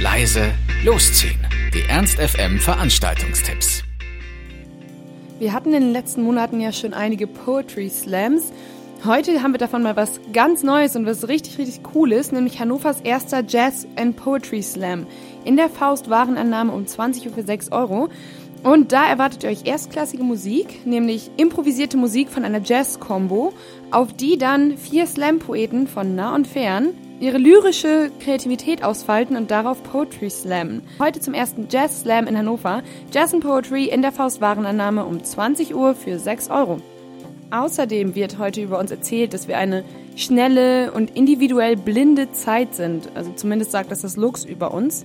leise, losziehen. Die Ernst FM Veranstaltungstipps. Wir hatten in den letzten Monaten ja schon einige Poetry Slams. Heute haben wir davon mal was ganz Neues und was richtig, richtig Cooles, nämlich Hannovers erster Jazz and Poetry Slam. In der Faust Warenannahme um 20 Uhr für 6 Euro. Und da erwartet ihr euch erstklassige Musik, nämlich improvisierte Musik von einer Jazz-Combo, auf die dann vier Slam-Poeten von nah und fern ihre lyrische Kreativität ausfalten und darauf Poetry slammen. Heute zum ersten Jazz Slam in Hannover. Jazz and Poetry in der Faust Warenannahme um 20 Uhr für 6 Euro. Außerdem wird heute über uns erzählt, dass wir eine schnelle und individuell blinde Zeit sind. Also zumindest sagt das das Lux über uns.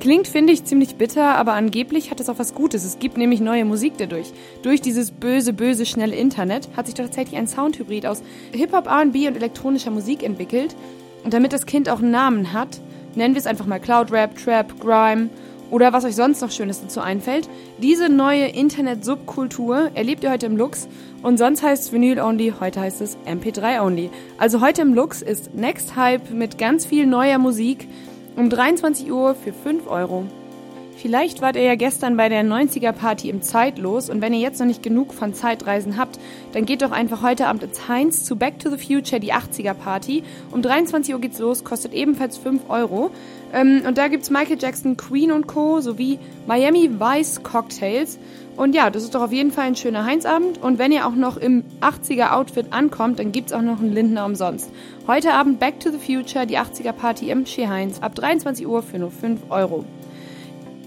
Klingt, finde ich, ziemlich bitter, aber angeblich hat es auch was Gutes. Es gibt nämlich neue Musik dadurch. Durch dieses böse, böse, schnelle Internet hat sich tatsächlich ein Soundhybrid aus Hip-Hop, RB und elektronischer Musik entwickelt. Und damit das Kind auch einen Namen hat, nennen wir es einfach mal Cloud Rap, Trap, Grime oder was euch sonst noch Schönes dazu einfällt. Diese neue Internet-Subkultur erlebt ihr heute im Lux und sonst heißt es Vinyl Only, heute heißt es MP3 Only. Also heute im Lux ist Next Hype mit ganz viel neuer Musik um 23 Uhr für 5 Euro. Vielleicht wart ihr ja gestern bei der 90er Party im Zeitlos und wenn ihr jetzt noch nicht genug von Zeitreisen habt, dann geht doch einfach heute Abend ins Heinz zu Back to the Future, die 80er Party. Um 23 Uhr geht's los, kostet ebenfalls 5 Euro. Ähm, und da gibt's Michael Jackson, Queen und Co. sowie Miami Vice Cocktails. Und ja, das ist doch auf jeden Fall ein schöner Heinzabend. Und wenn ihr auch noch im 80er Outfit ankommt, dann gibt's auch noch einen Lindner umsonst. Heute Abend Back to the Future, die 80er Party im Ski Heinz ab 23 Uhr für nur 5 Euro.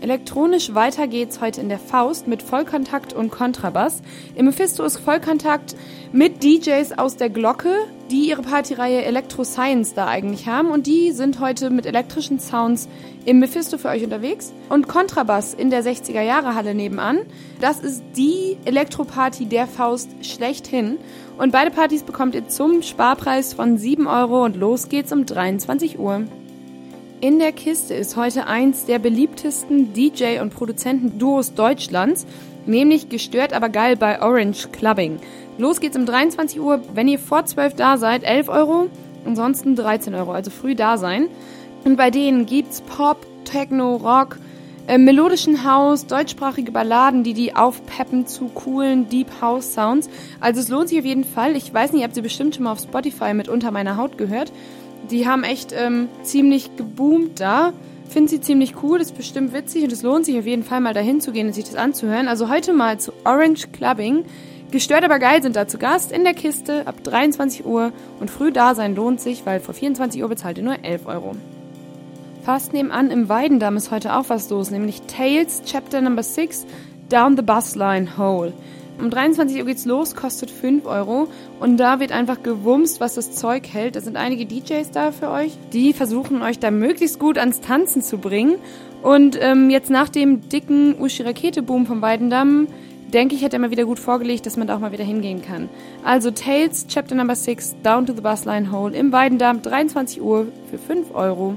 Elektronisch weiter geht's heute in der Faust mit Vollkontakt und Kontrabass. Im Mephisto ist Vollkontakt mit DJs aus der Glocke, die ihre Partyreihe Electro Science da eigentlich haben und die sind heute mit elektrischen Sounds im Mephisto für euch unterwegs. Und Kontrabass in der 60er Jahre Halle nebenan. Das ist die Elektroparty der Faust schlechthin. Und beide Partys bekommt ihr zum Sparpreis von 7 Euro und los geht's um 23 Uhr. In der Kiste ist heute eins der beliebtesten DJ- und Produzentenduos Deutschlands, nämlich gestört aber geil bei Orange Clubbing. Los geht's um 23 Uhr, wenn ihr vor 12 da seid, 11 Euro, ansonsten 13 Euro, also früh da sein. Und bei denen gibt's Pop, Techno, Rock, äh, melodischen House, deutschsprachige Balladen, die die aufpeppen zu coolen Deep House Sounds. Also es lohnt sich auf jeden Fall. Ich weiß nicht, ihr habt sie bestimmt schon mal auf Spotify mit Unter meiner Haut gehört. Die haben echt ähm, ziemlich geboomt da. Finde sie ziemlich cool, ist bestimmt witzig und es lohnt sich auf jeden Fall mal dahin zu gehen und sich das anzuhören. Also heute mal zu Orange Clubbing. Gestört aber geil sind da zu Gast in der Kiste ab 23 Uhr und früh da sein lohnt sich, weil vor 24 Uhr bezahlt ihr nur 11 Euro. Fast nebenan im Weidendamm ist heute auch was los, nämlich Tales Chapter Number 6 Down the Bus Line Hole. Um 23 Uhr geht's los, kostet 5 Euro. Und da wird einfach gewumst, was das Zeug hält. Da sind einige DJs da für euch, die versuchen euch da möglichst gut ans Tanzen zu bringen. Und ähm, jetzt nach dem dicken Uschi-Rakete-Boom vom Weidendamm, denke ich, hat er mal wieder gut vorgelegt, dass man da auch mal wieder hingehen kann. Also Tales, Chapter Number 6, Down to the Bus Line Hole im Weidendamm, 23 Uhr für 5 Euro.